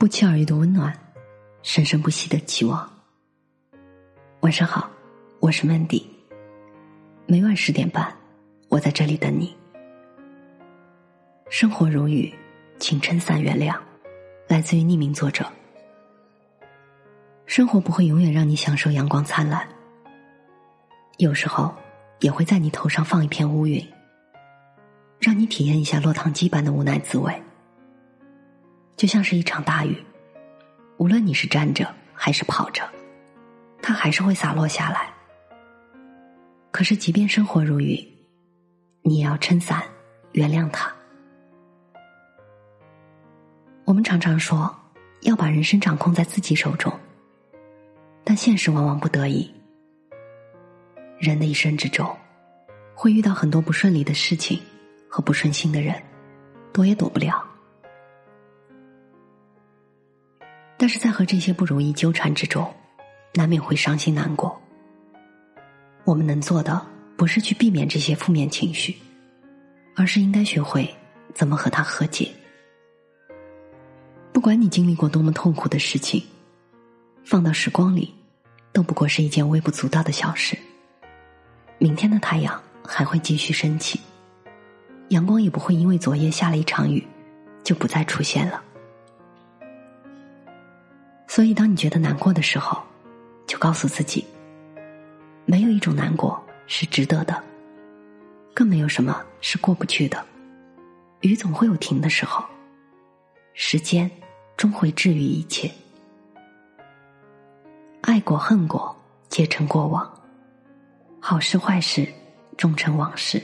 不期而遇的温暖，生生不息的期望。晚上好，我是 Mandy。每晚十点半，我在这里等你。生活如雨，请撑伞原谅。来自于匿名作者。生活不会永远让你享受阳光灿烂，有时候也会在你头上放一片乌云，让你体验一下落汤鸡般的无奈滋味。就像是一场大雨，无论你是站着还是跑着，它还是会洒落下来。可是，即便生活如雨，你也要撑伞，原谅它。我们常常说要把人生掌控在自己手中，但现实往往不得已。人的一生之中，会遇到很多不顺利的事情和不顺心的人，躲也躲不了。但是在和这些不如意纠缠之中，难免会伤心难过。我们能做的不是去避免这些负面情绪，而是应该学会怎么和他和解。不管你经历过多么痛苦的事情，放到时光里，都不过是一件微不足道的小事。明天的太阳还会继续升起，阳光也不会因为昨夜下了一场雨，就不再出现了。所以，当你觉得难过的时候，就告诉自己，没有一种难过是值得的，更没有什么是过不去的。雨总会有停的时候，时间终会治愈一切。爱过恨过，皆成过往；好事坏事，终成往事。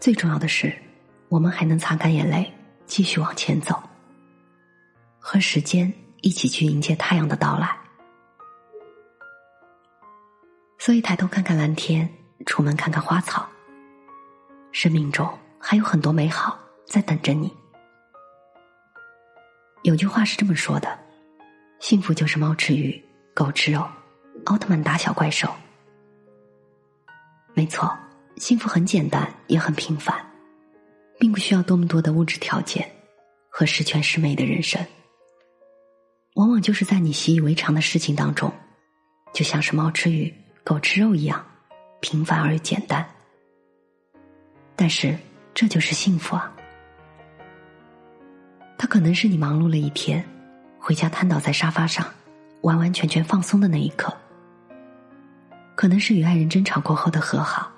最重要的是，我们还能擦干眼泪，继续往前走，和时间。一起去迎接太阳的到来，所以抬头看看蓝天，出门看看花草。生命中还有很多美好在等着你。有句话是这么说的：幸福就是猫吃鱼，狗吃肉，奥特曼打小怪兽。没错，幸福很简单，也很平凡，并不需要多么多的物质条件和十全十美的人生。往往就是在你习以为常的事情当中，就像是猫吃鱼、狗吃肉一样，平凡而又简单。但是这就是幸福啊！它可能是你忙碌了一天，回家瘫倒在沙发上，完完全全放松的那一刻；可能是与爱人争吵过后的和好，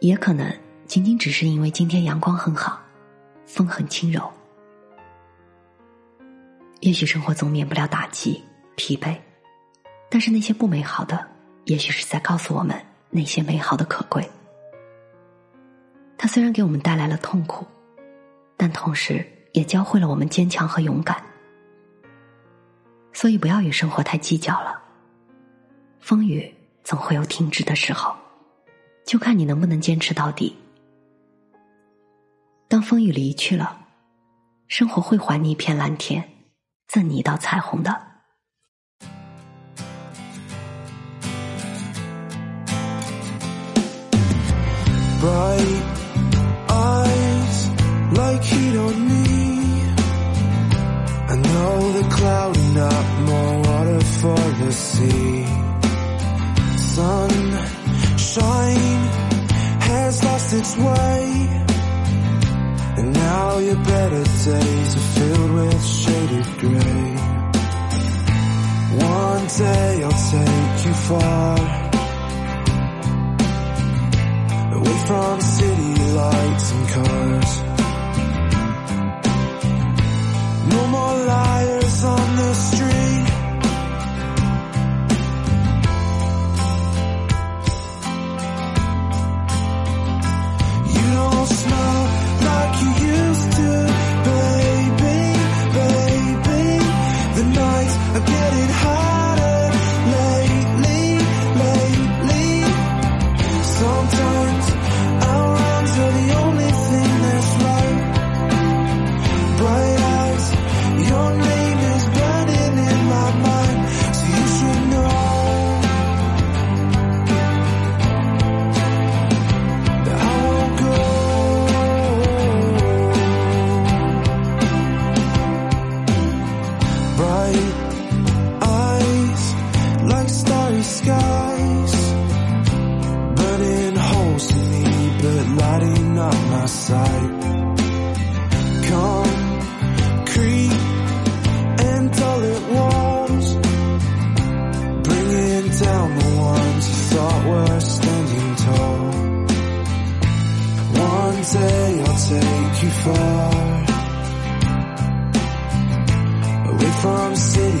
也可能仅仅只是因为今天阳光很好，风很轻柔。也许生活总免不了打击、疲惫，但是那些不美好的，也许是在告诉我们那些美好的可贵。它虽然给我们带来了痛苦，但同时也教会了我们坚强和勇敢。所以不要与生活太计较了。风雨总会有停止的时候，就看你能不能坚持到底。当风雨离去了，生活会还你一片蓝天。赠你一道彩虹的。Bright eyes like heat on me. I know the cloud enough more water for the sea. Sunshine has lost its way. And now your better days are filled with shaded gray. One day I'll take you far. Away from city lights and cars skies. Burning holes in me But lighting up my sight. Concrete and walls. Bringing down the ones you thought were standing tall. One day I'll take you far. Away from city.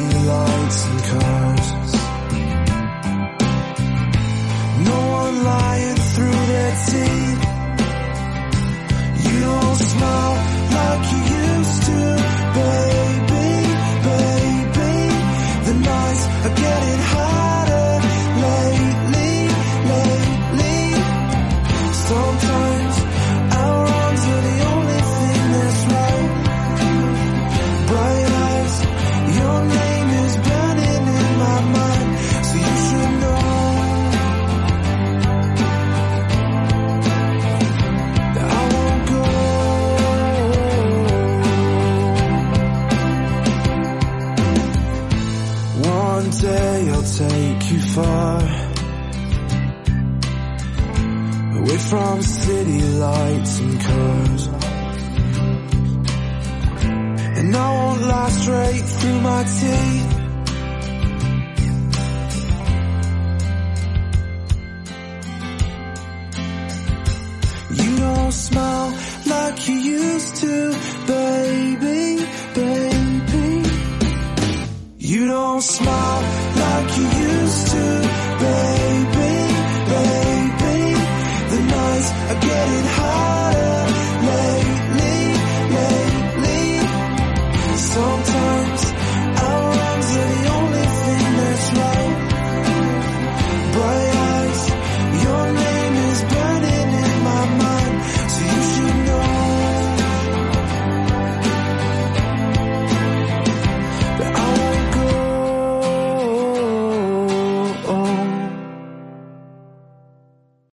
from city lights and cars. And I won't lie straight through my teeth. You don't smile like you used to, baby, baby. You don't smile.